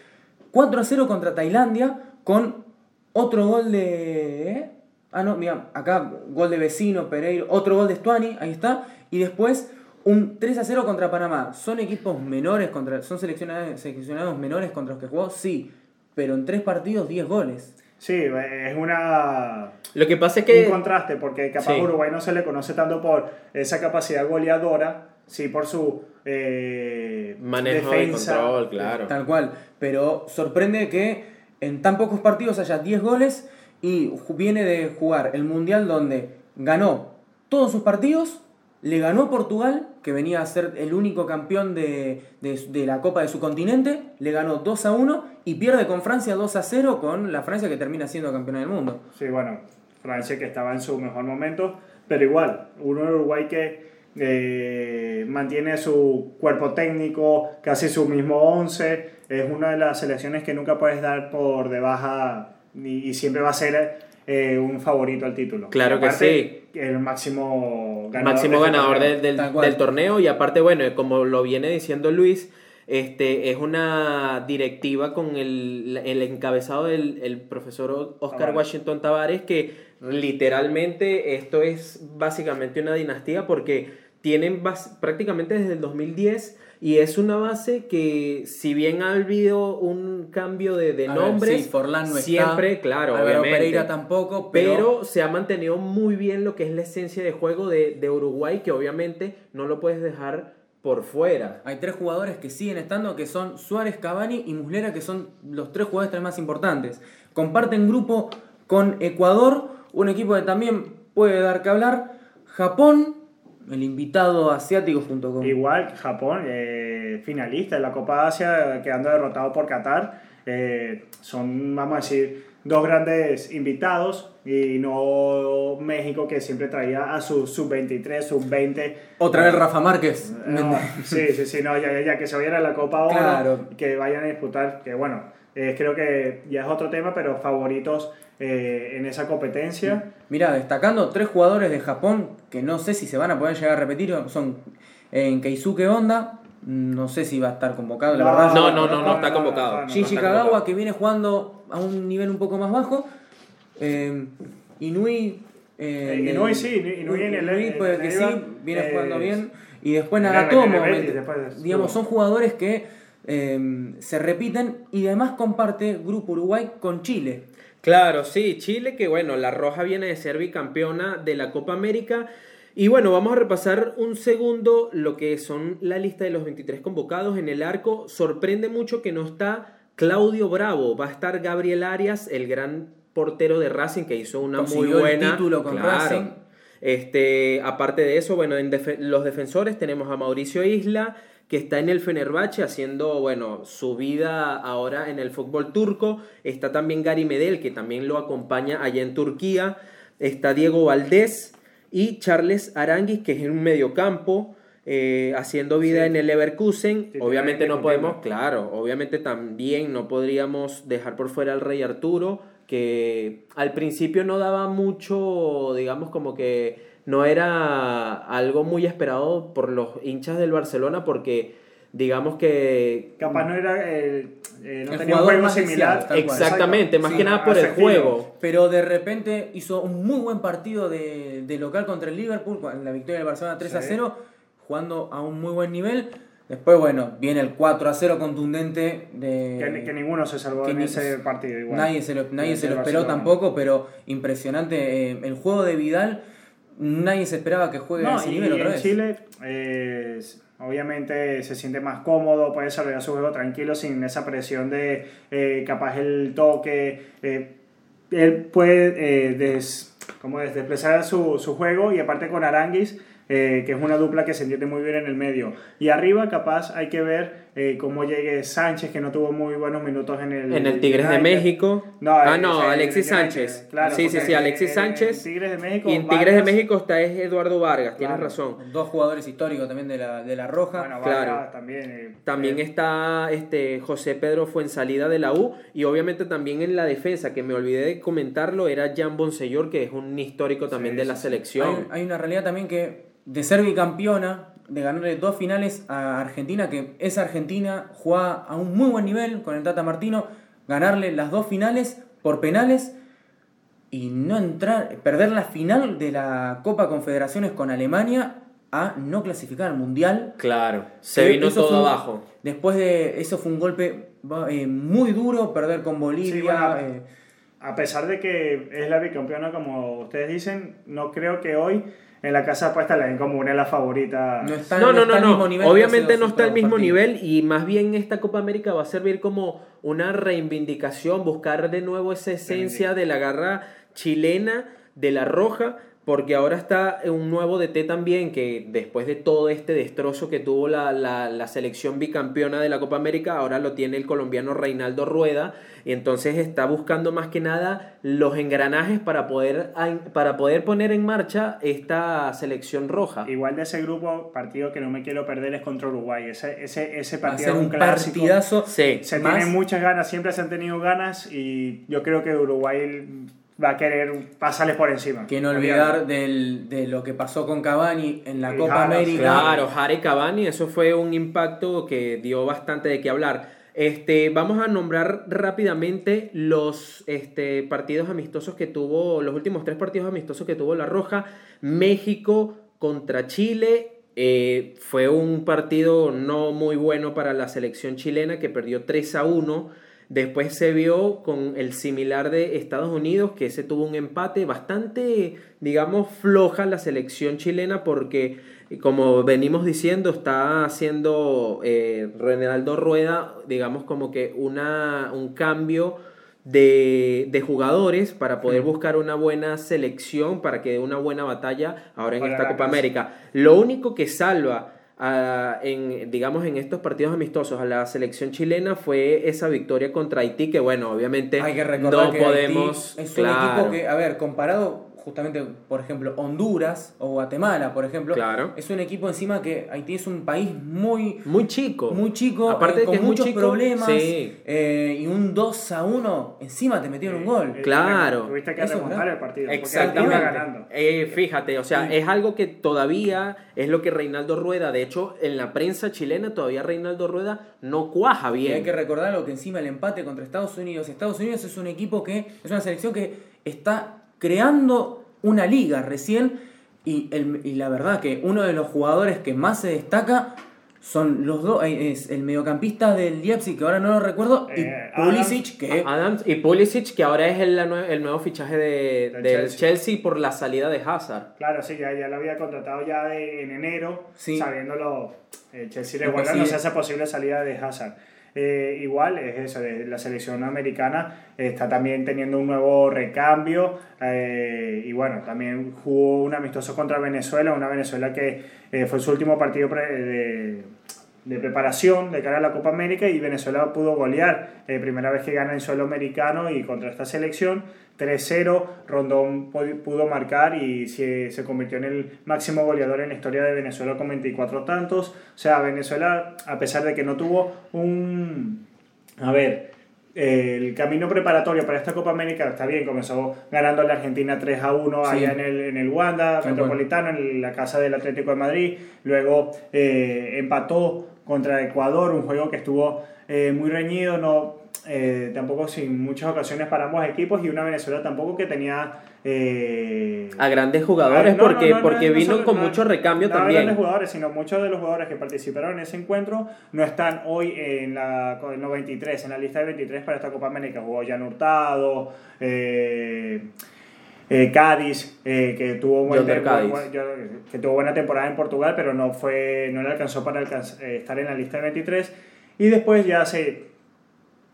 4 a 0 contra Tailandia, con otro gol de... ¿eh? Ah, no, mira, acá gol de vecino, Pereiro, otro gol de Stuani, ahí está. Y después un 3 a 0 contra Panamá. ¿Son equipos menores, contra, son seleccionados, seleccionados menores contra los que jugó? Sí, pero en tres partidos 10 goles. Sí, es una Lo que pasa es que... un contraste, porque capaz Sí. Uruguay no se le conoce tanto por esa capacidad goleadora, sí por su eh, Manejo y control, claro. Tal cual. Pero sorprende que en tan pocos partidos haya 10 goles y viene de jugar el Mundial donde ganó todos sus partidos, le ganó Portugal, que venía a ser el único campeón de, de- de la Copa de su continente, le ganó 2 a 1 y pierde con Francia 2 a 0 con la Francia que termina siendo campeona del mundo. Sí, bueno, Francia que estaba en su mejor momento, pero igual, uno de Uruguay que eh, mantiene su cuerpo técnico, casi su mismo 11, es una de las selecciones que nunca puedes dar por de baja y, y siempre va a ser eh, un favorito al título. Claro que aparte, El máximo ganador. máximo de este ganador del, del- del torneo y aparte, bueno, como lo viene diciendo Luis, este, es una directiva con el, el encabezado del el profesor Oscar Tavares. Washington Tavares que literalmente esto es básicamente una dinastía porque tienen bas- prácticamente desde el 2010 y es una base que si bien ha habido un cambio de, de nombres, sí, Forlán no está, siempre, claro, Álvaro obviamente. Pereira tampoco, pero, Pero se ha mantenido muy bien lo que es la esencia de juego de, de Uruguay, que obviamente no lo puedes dejar por fuera. Hay tres jugadores que siguen estando, que son Suárez, Cavani y Muslera, que son los tres jugadores más importantes. Comparten grupo con Ecuador, un equipo que también puede dar que hablar. Japón, el invitado asiático junto con... Igual Japón, eh, finalista de la Copa Asia, quedando derrotado por Qatar. Eh, son, vamos a decir, dos grandes invitados y no México que siempre traía a su sub-23, sub-20. Otra vez Rafa Márquez. No, sí, sí, sí, no, ya, ya, que se vayan a la Copa ahora, Claro. que vayan a disputar, que bueno, eh, creo que ya es otro tema, pero favoritos eh, en esa competencia. Mira, destacando tres jugadores de Japón que no sé si se van a poder llegar a repetir, son en Keisuke Honda, no sé si va a estar convocado, la verdad. No, no, no, no está convocado. no, Shinji Kagawa que viene jugando a un nivel un poco más bajo. Eh, Inui. eh, Eh, Inui sí, Inui en el- Inui puede que sí, viene eh, jugando bien. Y después Nagatomo. digamos, son jugadores que eh, se repiten y además comparte Grupo Uruguay con Chile. Claro, sí, Chile, que bueno, la Roja viene de ser bicampeona de la Copa América. Y bueno, vamos a repasar un segundo lo que son la lista de los 23 convocados en el arco. Sorprende mucho que no está Claudio Bravo, va a estar Gabriel Arias, el gran portero de Racing que hizo una muy Consiguió el buena. título con Racing. Este, aparte de eso, bueno, en los defensores tenemos a Mauricio Isla, que está en el Fenerbahce haciendo, bueno, su vida ahora en el fútbol turco. Está también Gary Medel, que también lo acompaña allá en Turquía. Está Diego Valdés y Charles Aranguis, que es en un mediocampo. eh, haciendo vida Sí. en el Leverkusen, obviamente no podemos, claro, obviamente también no podríamos dejar por fuera al Rey Arturo, que al principio no daba mucho, digamos como que no era algo muy esperado por los hinchas del Barcelona, porque digamos que... Capaz no era el. eh, no El tenía un juego más similar. Exactamente, más Sí, que nada por el juego. Pero de repente hizo un muy buen partido de, de local contra el Liverpool, en la victoria del Barcelona 3 a Sí. 0, jugando a un muy buen nivel. Después, bueno, viene el 4 a 0 contundente de... Que, que ninguno se salvó que en ni- ese partido. Igual. Nadie se lo, nadie se lo esperó tampoco, pero impresionante. eh, el juego de Vidal, nadie se esperaba que juegue a No, ese y nivel otra en vez. Chile, eh, obviamente se siente más cómodo, puede desarrollar su juego tranquilo sin esa presión de eh, capaz el toque. eh, él puede des, como es, desplazar su, su juego y aparte con Aranguis, que es una dupla que se entiende muy bien en el medio. Y arriba, capaz, hay que ver eh, cómo llegue Sánchez, que no tuvo muy buenos minutos en el. En el Tigres de. México. No, ah, eh, no, Alexis Sánchez. claro, sí, sí, sí, Alexis en- Sánchez. En Tigres de México. Y en Tigres de México está es Eduardo Vargas, tienes Claro. razón. Dos jugadores históricos también de la, de la Roja. Bueno, Claro. Vargas también. eh, También eh, está este José Pedro Fuensalida de la U y obviamente también en la defensa, que me olvidé de comentarlo, era Jan Bonseyor, que es un histórico también Sí, de la sí. selección. Hay, hay una realidad también que de ser bicampeona, de ganarle dos finales a Argentina, que esa Argentina juega a un muy buen nivel con el Tata Martino, ganarle las dos finales por penales y no entrar, perder la final de la Copa Confederaciones con Alemania a no clasificar al Mundial. Claro, se Eh, vino eso todo fue abajo. Después de eso fue un golpe eh, muy duro, perder con Bolivia. Sí, bueno, eh, A pesar de que es la bicampeona, como ustedes dicen, no creo que hoy en la casa de apuestas la den como una de las favoritas. no está, No, no, está no, no. mismo nivel que Obviamente no está al mismo partidos. nivel y más bien esta Copa América va a servir como una reivindicación, buscar de nuevo esa esencia de la garra chilena, de la roja, porque ahora está un nuevo DT también que después de todo este destrozo que tuvo la, la, la selección bicampeona de la Copa América, ahora lo tiene el colombiano Reinaldo Rueda y entonces está buscando más que nada los engranajes para poder, para poder poner en marcha esta selección roja. Igual de ese grupo, partido que no me quiero perder es contra Uruguay. Ese, ese, ese partido es un un clásico. partidazo. Sí. Se Más- tienen muchas ganas, siempre se han tenido ganas y yo creo que Uruguay va a querer pasarles por encima. Que no olvidar del, de lo que pasó con Cavani en la Y Copa América. Claro, Jare Cavani, eso fue un impacto que dio bastante de qué hablar. Este, vamos a nombrar rápidamente los este, partidos amistosos que tuvo, los últimos tres partidos amistosos que tuvo La Roja. México contra Chile. eh, fue un partido no muy bueno para la selección chilena que perdió 3 a 1. Después se vio con el similar de Estados Unidos, que ese tuvo un empate bastante, digamos, floja la selección chilena porque, como venimos diciendo, está haciendo eh, Renaldo Rueda, digamos, como que una, un cambio de, de jugadores para poder buscar una buena selección, para que dé una buena batalla ahora en Para esta Copa. América. Lo único que salva a- en, digamos, en estos partidos amistosos a la selección chilena fue esa victoria contra Haití, que bueno, obviamente Hay que recordar no que podemos... Haití es un claro, equipo que, a ver, comparado justamente, por ejemplo, Honduras o Guatemala, por ejemplo, Claro. es un equipo encima que Haití es un país muy, muy chico. muy chico, Aparte eh, de con que es muy muchos chico, problemas, sí. eh, y un 2 a 1, encima te metieron un gol. Eh, Claro. Tuviste que Eso es remontar verdad. el partido. Exactamente. ganando. Eh, fíjate, o sea, es algo que todavía es lo que Reinaldo Rueda, de hecho, en la prensa chilena todavía Reinaldo Rueda no cuaja Y bien. hay que recordar lo que encima el empate contra Estados Unidos. Estados Unidos es un equipo que es una selección que está creando una liga recién y, el- y la verdad que uno de los jugadores que más se destaca son los dos, eh, es el mediocampista del Leipzig, que ahora no lo recuerdo, y Eh, Pulisic, que Adams y Pulisic, que ahora es el, el nuevo fichaje de, Del del Chelsea. Chelsea. por la salida de Hazard. Claro, sí, ya, ya lo había contratado ya de- en enero, Sí. sabiéndolo. eh, Chelsea Imposible. igual no se hace posible salida de Hazard. Eh, igual es eso, de la selección americana está también teniendo un nuevo recambio eh, y bueno, también jugó un amistoso contra Venezuela, una Venezuela que eh, fue su último partido de, de, preparación de cara a la Copa América y Venezuela pudo golear, primera vez que gana en suelo americano y contra esta selección 3-0, Rondón pudo marcar y se, se, convirtió en el máximo goleador en la historia de Venezuela con 24 tantos. O sea, Venezuela, a pesar de que no tuvo un... A ver, el camino preparatorio para esta Copa América está bien, comenzó ganando a la Argentina 3 a 1 allá en el, en el Wanda Metropolitano, en la casa del Atlético de Madrid, luego eh, empató contra Ecuador, un juego que estuvo eh, muy reñido, no eh, tampoco sin muchas ocasiones para ambos equipos y una Venezuela tampoco que tenía eh, a grandes jugadores porque, porque vino con mucho recambio no también. A grandes jugadores, sino muchos de los jugadores que participaron en ese encuentro no están hoy en la en los 23, en la lista de 23 para esta Copa América. Jugó Jan Hurtado, eh, Cádiz, que, tuvo que tuvo buena temporada en Portugal, pero no, fue, no le alcanzó para estar en la lista de 23. Y después ya se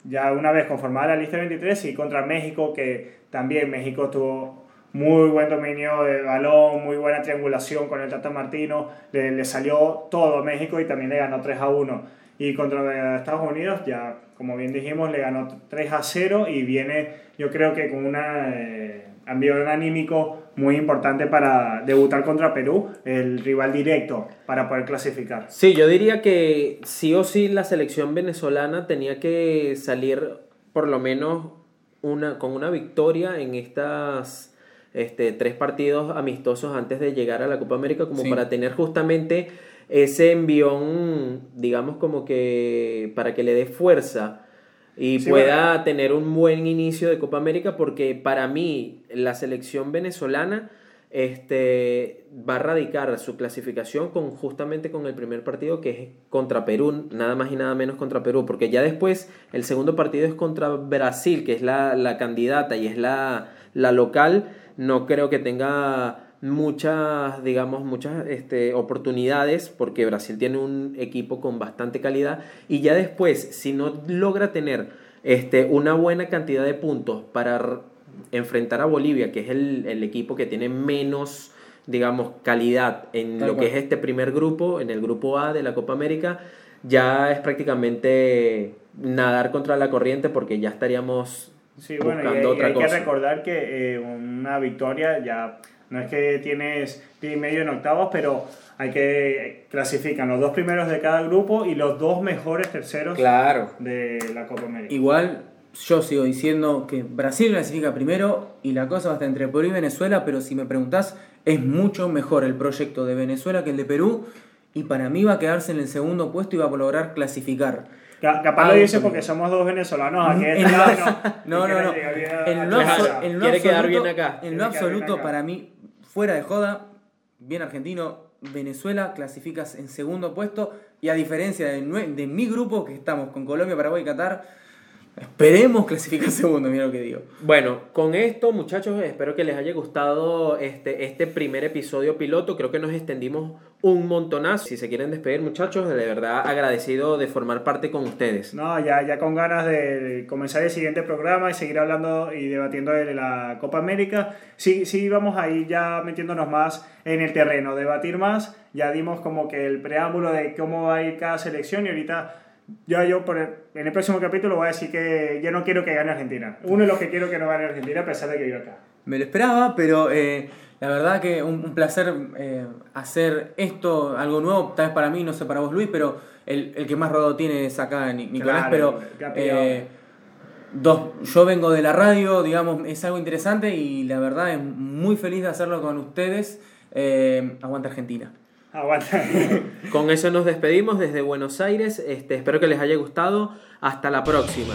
ya una vez conformada la lista 23 y contra México, que también México tuvo muy buen dominio de balón, muy buena triangulación con el Tata Martino, le, le, salió todo a México y también le ganó 3 a 1. Y contra Estados Unidos, ya como bien dijimos, le ganó 3 a 0 y viene, yo creo que con una eh, ambiente anímico muy importante para debutar contra Perú, el rival directo para poder clasificar. Sí, yo diría que sí o sí la selección venezolana tenía que salir por lo menos una, con una victoria en estas este, tres partidos amistosos antes de llegar a la Copa América, como para tener justamente ese envión, digamos como que para que le dé fuerza y pueda tener un buen inicio de Copa América porque para mí la selección venezolana este, va a radicar su clasificación con, justamente con el primer partido que es contra Perú, nada más y nada menos contra Perú, porque ya después el segundo partido es contra Brasil, que es la, la candidata y es la, la local, no creo que tenga muchas, digamos, muchas este, oportunidades porque Brasil tiene un equipo con bastante calidad y ya después, si no logra tener este, una buena cantidad de puntos para enfrentar a Bolivia, que es el, equipo que tiene menos, digamos, calidad en lo que es este primer grupo, en el grupo A de la Copa América, ya es prácticamente nadar contra la corriente porque ya estaríamos sí, bueno, buscando y hay, hay que recordar que eh, una victoria ya no es que tienes pie y medio en octavos, pero hay que clasificar los dos primeros de cada grupo y los dos mejores terceros claro. de la Copa América. Igual yo sigo diciendo que Brasil clasifica primero y la cosa va a estar entre Perú y Venezuela, pero si me preguntás, es mucho mejor el proyecto de Venezuela que el de Perú y para mí va a quedarse en el segundo puesto y va a lograr clasificar. Capaz lo dice porque somos dos venezolanos aquí. En no, no, no. En lo, Quiere quedar bien acá. En lo absoluto, para mí, fuera de joda, bien argentino, Venezuela clasificas en segundo puesto y a diferencia de, de mi grupo que estamos con Colombia, Paraguay y Qatar, Esperemos clasificar segundo, mira lo que digo. Bueno, con esto, muchachos, espero que les haya gustado este, este primer episodio piloto. Creo que nos extendimos un montonazo. Si se quieren despedir, muchachos, de verdad agradecido de formar parte con ustedes. No, ya, ya con ganas de comenzar el siguiente programa y seguir hablando y debatiendo de la Copa América. Sí, sí, vamos a ir ya metiéndonos más en el terreno, debatir más. Ya dimos como que el preámbulo de cómo va a ir cada selección y ahorita yo, yo por en el próximo capítulo voy a decir que yo no quiero que gane Argentina. Uno de los que quiero que no gane Argentina a pesar de que vivo acá. Me lo esperaba, pero eh, la verdad que un, placer eh, hacer esto, algo nuevo, tal vez para mí, no sé para vos Luis, pero el, el que más rodado tiene es acá Nicolás, pero... Eh, dos, yo vengo de la radio, digamos, es algo interesante y la verdad es muy feliz de hacerlo con ustedes. aguanta Argentina. Con eso nos despedimos desde Buenos Aires. Este, espero que les haya gustado. Hasta la próxima.